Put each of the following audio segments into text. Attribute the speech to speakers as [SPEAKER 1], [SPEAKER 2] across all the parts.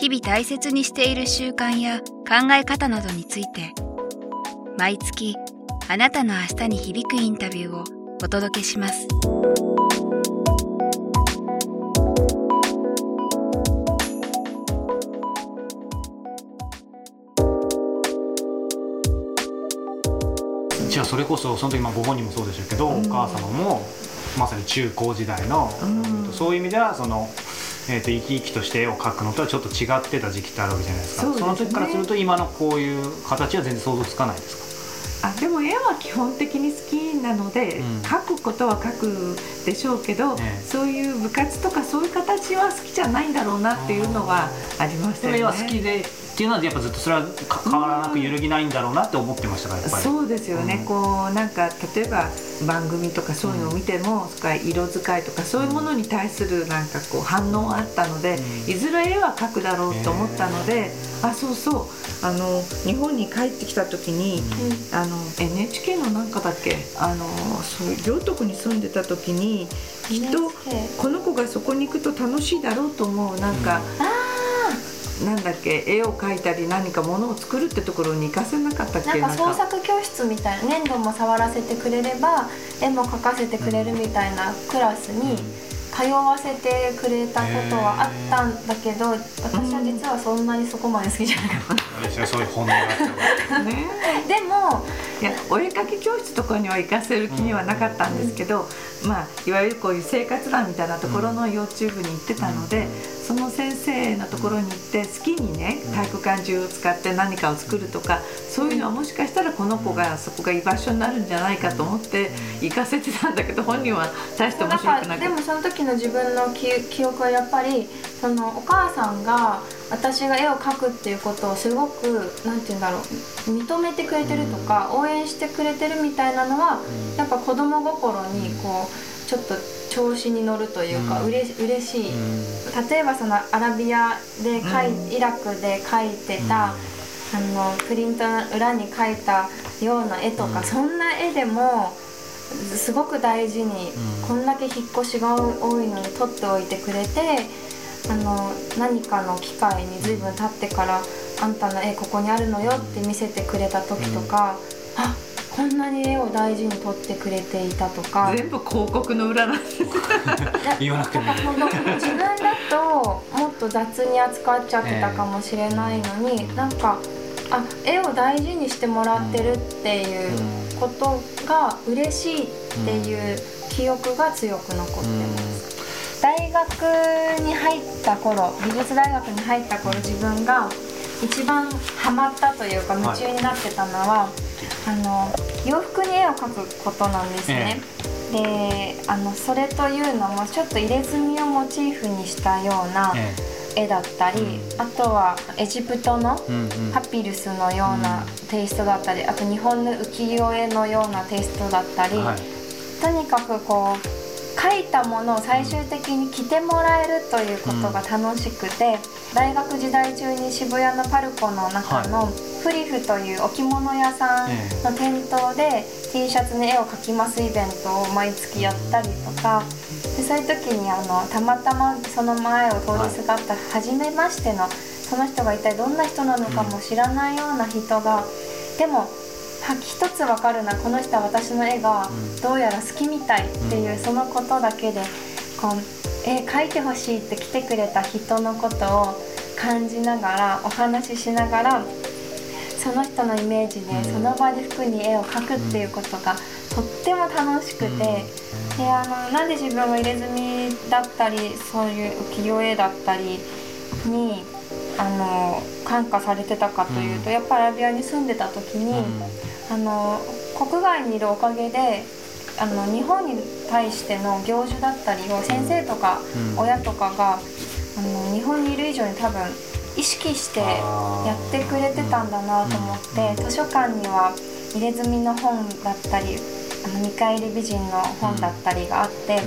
[SPEAKER 1] 日々大切にしている習慣や考え方などについて毎月あなたの明日に響くインタビューをお届けします
[SPEAKER 2] じゃあそれこそその時まあご本人もそうでしょうけど、お母様もまさに中高時代の、そういう意味ではその。えー、と生き生きとして絵を描くのとはちょっと違ってた時期ってあるわけじゃないですか。そ、ね,、の時からすると今のこういう形は全然想像つかないです
[SPEAKER 3] か？あでも絵は基本的に好きなので、うん、描くことは描くでしょうけど、ね、そういう部活とかそういう形は好きじゃないんだろうなっていうのはありましたよね。
[SPEAKER 2] 絵は好きでっていうのはやっぱずっとそれは変わらなく揺るぎないんだろうなって思ってましたからやっぱり。
[SPEAKER 3] そうですよね、うん、こうなんか例えば番組とかそういうのを見ても、うん、それ色使いとかそういうものに対するなんかこう反応があったので、うん、いずれ絵は描くだろうと思ったので、あそうそう。あの日本に帰ってきた時に、あの NHK のなんかだっけ？あのそう両徳に住んでた時にきっとこの子がそこに行くと楽しいだろうと思うなんか。なんだっけ絵を描いたり何かものを作るってところに行かせなかったっけ？
[SPEAKER 4] なんか創作教室みたいな粘土も触らせてくれれば絵も描かせてくれるみたいなクラスに通わせてくれたことはあったんだけど、私は実はそんなにそこまで好きじゃなかった。
[SPEAKER 2] 私はそういう本音があったね、
[SPEAKER 4] でも
[SPEAKER 3] いやお絵描き教室とかには行かせる気にはなかったんですけど、まあいわゆるこういう生活欄みたいなところの幼稚部に行ってたので、その先生のところに行って好きにね体育館中を使って何かを作るとかそういうのはもしかしたらこの子がそこが居場所になるんじゃないかと思って行かせてたんだけど本人は大して面白くなかった
[SPEAKER 4] でもその時の自分の記憶はやっぱりそのお母さんが私が絵を描くっていうことをすごく何て言うんだろう認めてくれてるとか応援してくれてるみたいなのはやっぱ子供心にこうちょっと調子に乗るというか、うん、うれ嬉しい、例えばそのアラビアで描い、イラクで描いてた、あのプリントの裏に描いたような絵とか、そんな絵でもすごく大事に、こんだけ引っ越しが多いのに撮っておいてくれてあの何かの機会に随分経ってから「あんたの絵ここにあるのよ」って見せてくれた時とか、うん、あこんなに絵を大事に撮ってくれていたとか。
[SPEAKER 3] 全部広告の裏なんです
[SPEAKER 2] 言わなくても。
[SPEAKER 4] 自分だともっと雑に扱っちゃってたかもしれないのに、えー、なんかあ絵を大事にしてもらってるっていうことが嬉しいっていう記憶が強く残ってます。大学に入った頃美術大学に入った頃自分が一番ハマったというか夢中になってたのは、はいあの洋服に絵を描くことなんですね。えであのそれというのもちょっと入れ墨をモチーフにしたような絵だったり、えあとはエジプトのパピルスのようなテイストだったり、あと日本の浮世絵のようなテイストだったり、はい、とにかくこう書いたものを最終的に着てもらえるということが楽しくて、大学時代中に渋谷のパルコの中のフリフという置物屋さんの店頭で T シャツに絵を描きますイベントを毎月やったりとかでそういう時にあのたまたまその前を通りすがった初めましてのその人が一体どんな人なのかも知らないような人がでも一つ分かるなこの人は私の絵がどうやら好きみたいっていうそのことだけでこう絵描いてほしいって来てくれた人のことを感じながらお話ししながらその人のイメージでその場で服に絵を描くっていうことがとっても楽しくて、であのなんで自分が入れ墨だったりそういう浮世絵だったりにあの感化されてたかというと、やっぱアラビアに住んでた時に、あの国外にいるおかげであの日本に対しての行事だったりを先生とか親とかがあの日本にいる以上に多分意意識してやってくれてたんだなと思って図書館には入れ墨の本だったりあの見返り美人の本だったりがあって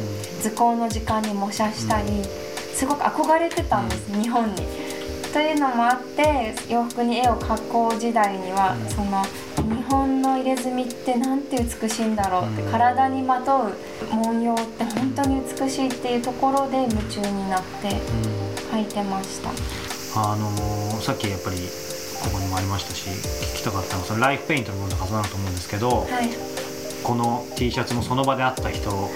[SPEAKER 4] 図工の時間に模写したりすごく憧れてたんです日本に。というのもあって洋服に絵を描こう時代にはその日本の入れ墨ってなんて美しいんだろうって体にまとう文様って本当に美しいっていうところで夢中になって描いてました。
[SPEAKER 2] あのーさっきやっぱりここにもありましたし聞きたかったのはそのライフペイントの部分のはずなると思うんですけど、
[SPEAKER 4] はい、
[SPEAKER 2] この T シャツもその場で会った人
[SPEAKER 4] は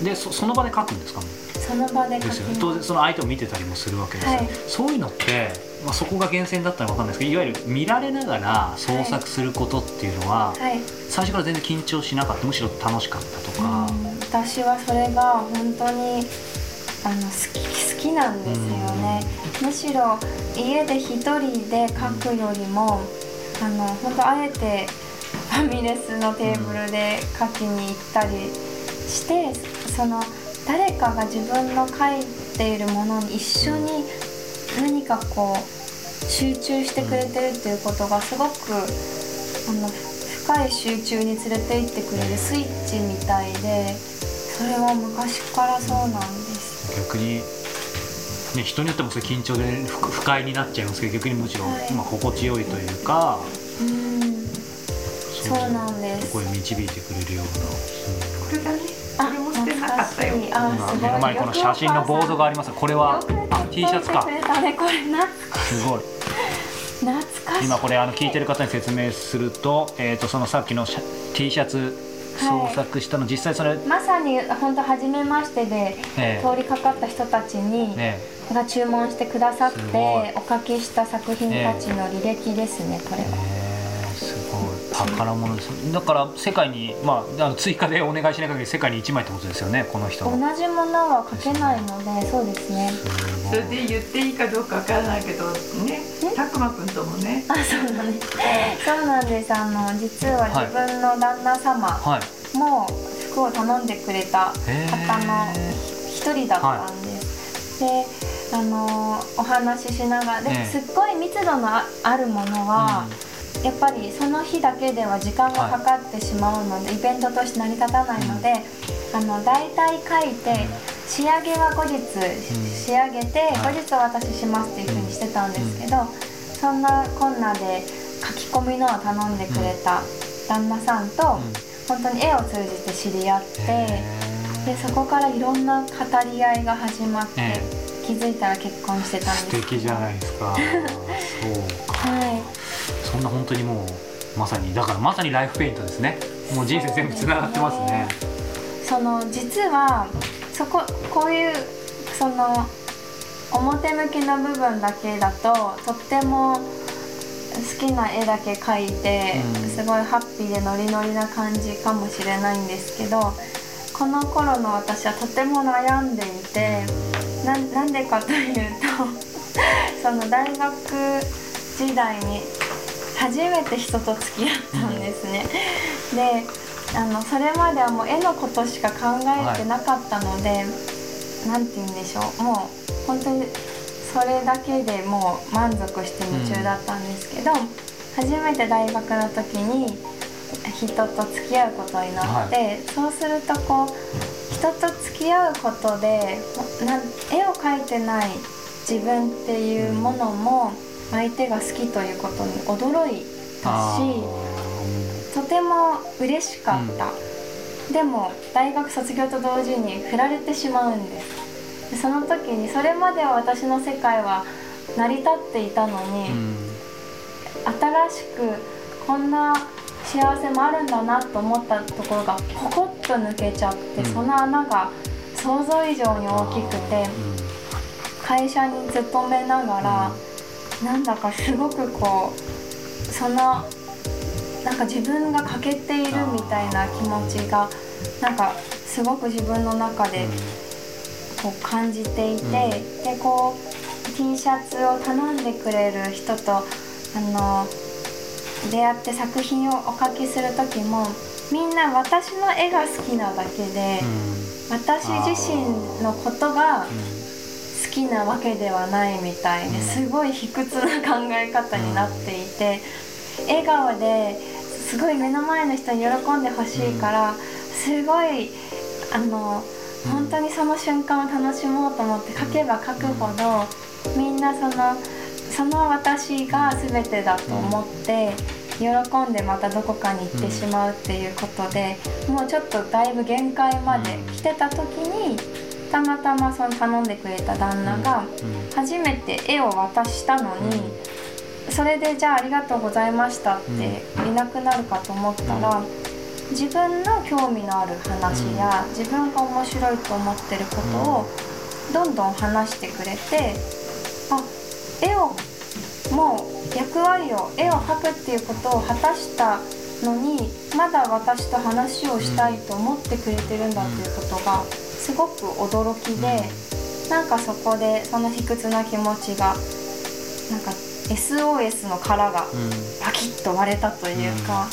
[SPEAKER 4] い、
[SPEAKER 2] でそその場で書くんですか？も
[SPEAKER 4] その場で描
[SPEAKER 2] ですよ当然その相手を見てたりもするわけですよ、
[SPEAKER 4] はい。
[SPEAKER 2] そういうのって、まあ、そこが源泉だったら分かんないですけどいわゆる見られながら創作することっていうのは、
[SPEAKER 4] はい、
[SPEAKER 2] 最初から全然緊張しなかったむしろ楽しかったとか、
[SPEAKER 4] うん。私はそれが本当にあの好き好きなんですよね、むしろ家で一人で描くよりもあの本当あえてファミレスのテーブルで描きに行ったりしてその誰かが自分の描いているものに一緒に何かこう集中してくれてるっていうことがすごくあの深い集中に連れて行ってくれるスイッチみたいでそれは昔からそうなんです。
[SPEAKER 2] 逆に、ね、人によってもそれ緊張で不不快になっちゃいますけど逆にむしろ、
[SPEAKER 4] はい。
[SPEAKER 2] まあ、心地よいというか
[SPEAKER 4] うん。そうなんです。
[SPEAKER 2] ここへ導いてくれるような。
[SPEAKER 3] これだね
[SPEAKER 4] あ
[SPEAKER 3] これも捨てなかったよ。
[SPEAKER 2] 今目の前にこの写真のボードがあります。これはあ T シャツか。
[SPEAKER 4] ねこれな。
[SPEAKER 2] すごい。
[SPEAKER 4] 懐かしい。
[SPEAKER 2] 今これあの聞いてる方に説明すると,、えー、とそのさっきの T シャツ創作したの、実際それ、
[SPEAKER 4] まさに本当初めましてで
[SPEAKER 2] え
[SPEAKER 4] 通りかかった人たちに、
[SPEAKER 2] えね
[SPEAKER 4] が注文してくださってお書きした作品たちの履歴ですね、これは。
[SPEAKER 2] 宝物です。だから世界に、まあ、あの追加でお願いしない限り世界に1枚ってことですよねこの人
[SPEAKER 4] 同
[SPEAKER 2] の
[SPEAKER 4] じものは書けないのでそうですね。
[SPEAKER 3] それで言っていいかどうかわからないけどねたくまくんともね。
[SPEAKER 4] あそうなんです。そうなんです。あの実は自分の旦那様
[SPEAKER 2] はい。
[SPEAKER 4] も服を頼んでくれた方の一人だったんです、であのお話ししながらで、
[SPEAKER 2] ええ。
[SPEAKER 4] すっごい密度のああるものは、やっぱりその日だけでは時間がかかってしまうので、イベントとして成り立たないので、あの大体書いて仕上げは後日仕上げて
[SPEAKER 2] はい。
[SPEAKER 4] 後日お渡ししますっていうふうにしてたんですけど、そんなこんなで書き込みのを頼んでくれた旦那さんと、
[SPEAKER 2] うん。
[SPEAKER 4] 本当に絵を通じて知り合って。でそこからいろんな語り合いが始まって、
[SPEAKER 2] え
[SPEAKER 4] 気づいたら結婚してたんです
[SPEAKER 2] 素敵じゃないですか。そうか。
[SPEAKER 4] はい
[SPEAKER 2] そんな本当にもうまさにだからまさにライフペイントですね。もう人生全部つながってますね。
[SPEAKER 4] その実はそここういうその表向きの部分だけだととっても好きな絵だけ描いて、
[SPEAKER 2] うん。
[SPEAKER 4] すごいハッピーでノリノリな感じかもしれないんですけどこの頃の私はとても悩んでいてななんでかというと その大学時代に初めて人と付き合ったんですね。であのそれまではもう絵のことしか考えてなかったので、なんて言うんでしょう。もう本当にそれだけでもう満足して夢中だったんですけど、初めて大学の時に人と付き合うことになって、そうするとこう人と付き合うことでなん絵を描いてない自分っていうものも相手が好きということに驚いた
[SPEAKER 2] あ
[SPEAKER 4] し。
[SPEAKER 2] ー。
[SPEAKER 4] とても嬉しかった、でも大学卒業と同時に振られてしまうんです。でその時にそれまでは私の世界は成り立っていたのに、
[SPEAKER 2] うん。
[SPEAKER 4] 新しくこんな幸せもあるんだなと思ったところがポコッと抜けちゃって、
[SPEAKER 2] うん。
[SPEAKER 4] その穴が想像以上に大きくて会社に勤めながら、なんだかすごくこうそのなんか自分が欠けているみたいな気持ちがなんかすごく自分の中でこう感じていて、
[SPEAKER 2] うん。
[SPEAKER 4] でこう T シャツを頼んでくれる人とあの出会って作品をお描きする時もみんな私の絵が好きなだけで、
[SPEAKER 2] うん。
[SPEAKER 4] 私自身のことが好きなわけではないみたいですごい卑屈な考え方になっていて笑顔ですごい目の前の人に喜んでほしいからすごいあの本当にその瞬間を楽しもうと思って書けば書くほどみんなそのその私が全てだと思って喜んでまたどこかに行ってしまうっていうことでもうちょっとだいぶ限界まで来てた時にたまたまその頼んでくれた旦那が初めて絵を渡したのにそれでじゃあありがとうございましたっていなくなるかと思ったら自分の興味のある話や自分が面白いと思ってることをどんどん話してくれてあ絵をもう役割を絵を描くっていうことを果たしたのにまだ私と話をしたいと思ってくれてるんだっていうことがすごく驚きでなんかそこでその卑屈な気持ちがなんか SOS の殻がパキッと割れたというか、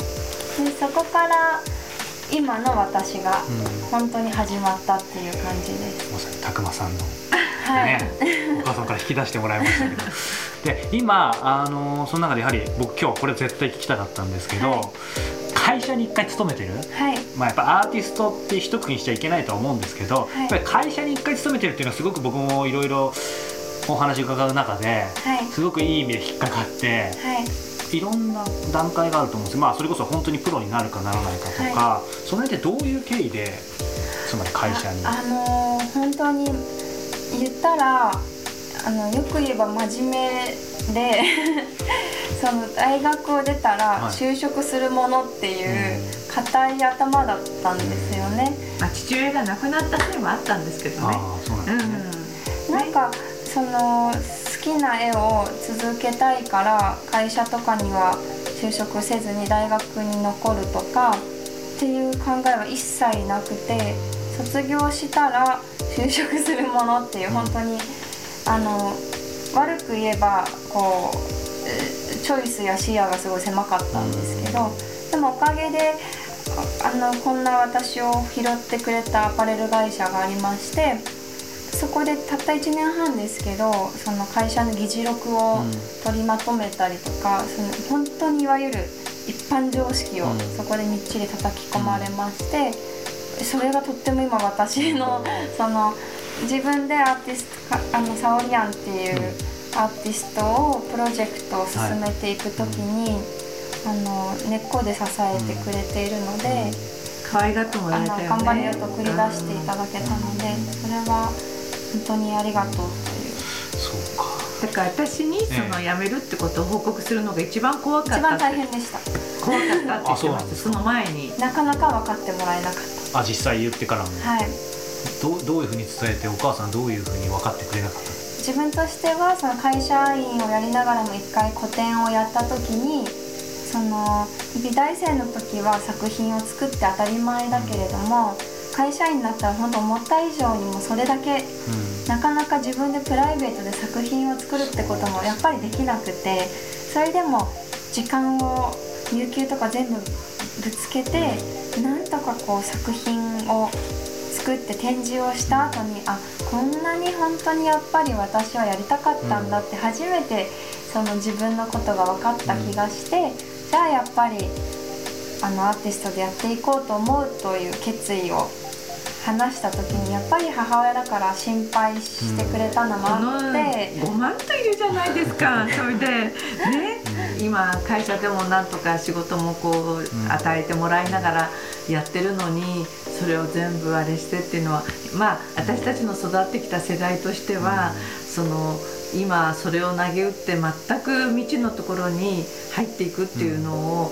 [SPEAKER 4] でそこから今の私が本当に始まったっていう感じです。
[SPEAKER 2] まさにたくまさんの
[SPEAKER 4] はい、
[SPEAKER 2] ね、お母さんから引き出してもらいましたけど。で今あのその中でやはり僕今日これ絶対聞きたかったんですけど、
[SPEAKER 4] はい
[SPEAKER 2] 会社に一回勤めてる？
[SPEAKER 4] はい。
[SPEAKER 2] まあ、やっぱアーティストって一括りにしちゃいけないとは思うんですけど、
[SPEAKER 4] い。
[SPEAKER 2] やっぱり会社に一回勤めてるっていうのはすごく僕もいろいろお話伺う中で
[SPEAKER 4] はい。
[SPEAKER 2] すごくいい意味で引っかかって
[SPEAKER 4] はい。
[SPEAKER 2] いろんな段階があると思うんです。よまあそれこそ本当にプロになるかならないかとか、その辺ってどういう経緯でつまり会社に？
[SPEAKER 4] ああのー本当に言ったらあのよく言えば真面目で その大学を出たら
[SPEAKER 2] はい。
[SPEAKER 4] 就職するものっていう硬い頭だったんですよね。
[SPEAKER 3] まあ、父親が亡くなったせいもあったんですけどね、
[SPEAKER 2] なん
[SPEAKER 4] かその好きな絵を続けたいから会社とかには就職せずに大学に残るとかっていう考えは一切なくて卒業したら就職するものっていう本当にあの悪く言えばこうえチョイスや視野がすごい狭かったんですけどでもおかげでああのこんな私を拾ってくれたアパレル会社がありましてそこでたった1年半ですけどその会社の議事録を
[SPEAKER 2] うん。
[SPEAKER 4] 取りまとめたりとか、その本当にいわゆる一般常識を
[SPEAKER 2] うん。
[SPEAKER 4] そこでみっちり叩き込まれまして、それがとっても今私のその自分でアーティストかあのサオリアンっていうアーティストをプロジェクトを進めていく時に、あの根っこで支えてくれているので。
[SPEAKER 3] 可愛がってもらえたよね。
[SPEAKER 4] 頑張れよと繰り出していただけたので、それは本当にありがとうという。
[SPEAKER 2] そうか
[SPEAKER 3] だから私にその
[SPEAKER 2] え
[SPEAKER 3] 辞めるってことを報告するのが一番怖かった
[SPEAKER 4] 一番大変でした。
[SPEAKER 3] 怖かったって言ってましたその前に
[SPEAKER 4] なかなか分かってもらえなかっ
[SPEAKER 2] あ実際言ってからも
[SPEAKER 4] た。はい。
[SPEAKER 2] どうどういうふうに伝えてお母さんどういうふうに分かってくれなかったの？
[SPEAKER 4] 自分としてはその会社員をやりながらも一回個展をやった時にその美大生の時は作品を作って当たり前だけれども会社員になったら本当思った以上にもそれだけなかなか自分でプライベートで作品を作るってこともやっぱりできなくてそれでも時間を有給とか全部ぶつけてなんとかこう作品を作って展示をした後にあこんなに本当にやっぱり私はやりたかったんだって初めてその自分のことが分かった気がしてじゃあやっぱりあのアーティストでやっていこうと思うという決意を話した時にやっぱり母親だから心配してくれたのもあって、
[SPEAKER 3] 5万といるじゃないですか。それでね。今会社でもなんとか仕事もこう与えてもらいながらやってるのにそれを全部あれしてっていうのはまあ私たちの育ってきた世代としてはその今それを投げ打って全く未知のところに入っていくっていうのを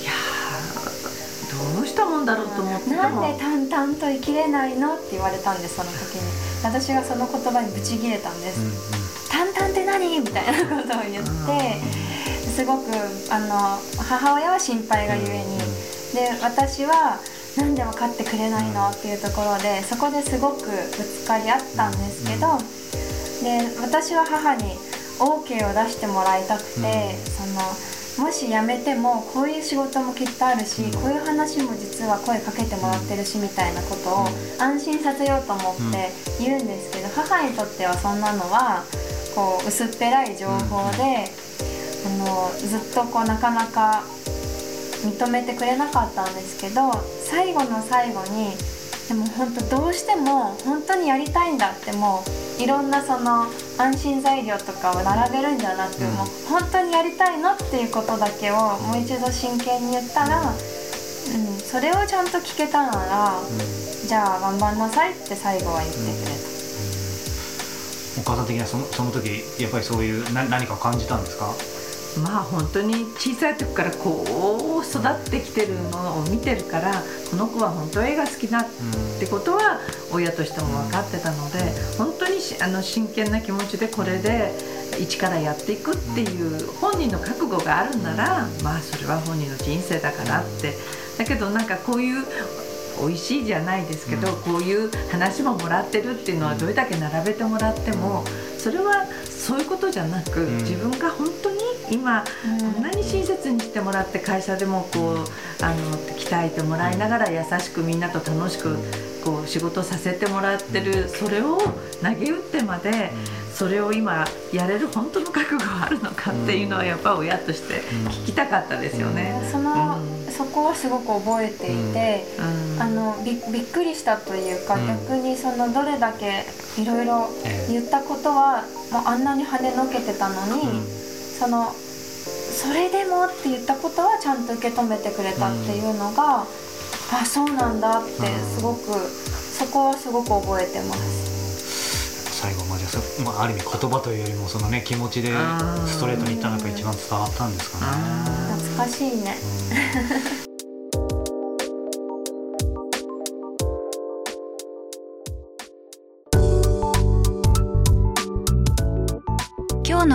[SPEAKER 3] いやーどうしたもんだろうと思って
[SPEAKER 4] なん
[SPEAKER 3] も
[SPEAKER 4] で淡々と生きれないのって言われたんですその時に。私がその言葉にブチギレたんです、淡々って何？みたいなことを言ってすごくあの母親は心配がゆえに。で私はなんで分かってくれないのっていうところでそこですごくぶつかり合ったんですけどで私は母に OK を出してもらいたくて、そのもし辞めてもこういう仕事もきっとあるし、
[SPEAKER 2] うん。
[SPEAKER 4] こういう話も実は声かけてもらってるしみたいなことを安心させようと思って言うんですけど、母にとってはそんなのはこう薄っぺらい情報で、あのずっとこうなかなか認めてくれなかったんですけど最後の最後にでも本当どうしても本当にやりたいんだってもういろんなその安心材料とかを並べるんじゃなく、
[SPEAKER 2] うん
[SPEAKER 4] もう本当にやりたいのっていうことだけをもう一度真剣に言ったら、うん、それをちゃんと聞けたならじゃあ頑張んなさいって最後は言ってくれた。
[SPEAKER 2] お母さん。的にはそのその時やっぱりそういうな何かを感じたん。ですか
[SPEAKER 3] まあ本当に小さい時からこう育ってきてるのを見てるからこの子は本当絵が好きだってことは親としても分かってたので本当にしあの真剣な気持ちでこれで一からやっていくっていう本人の覚悟があるならまあそれは本人の人生だからって。だけどなんかこういう美味しいじゃないですけど、
[SPEAKER 2] うん。
[SPEAKER 3] こういう話ももらってるっていうのはどれだけ並べてもらってもそれはそういうことじゃなく、
[SPEAKER 2] ん。
[SPEAKER 3] 自分が本当に今
[SPEAKER 4] うん。
[SPEAKER 3] こんなに親切にしてもらって会社でもこうあの鍛えてもらいながら優しくみんなと楽しくこう仕事させてもらってるそれを投げ打ってまでそれを今やれる本当の覚悟があるのかっていうのはやっぱ親として聞きたかったですよね。
[SPEAKER 4] その、
[SPEAKER 3] うん。
[SPEAKER 4] そこはすごく覚えていて、
[SPEAKER 3] うん。
[SPEAKER 4] あのびびっくりしたというか、
[SPEAKER 2] うん。
[SPEAKER 4] 逆にそのどれだけいろいろ
[SPEAKER 2] ええ。
[SPEAKER 4] 言ったことはもうあんなに跳ねのけてたのに、
[SPEAKER 2] うん
[SPEAKER 4] そのそれでもって言ったことはちゃんと受け止めてくれたっていうのが、あそうなんだってすごく、そこはすごく覚えてます。
[SPEAKER 2] 最後まあじゃあそ、まあ、ある意味言葉というよりもそのね気持ちでストレートに言ったのが一番伝わったんですかね。
[SPEAKER 3] あ
[SPEAKER 4] 懐かしいね。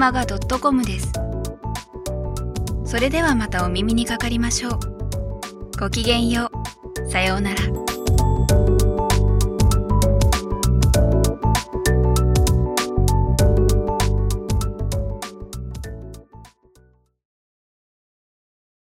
[SPEAKER 1] キクマガ .com です。それではまたお耳にかかりましょう。ごきげんよう。さようなら。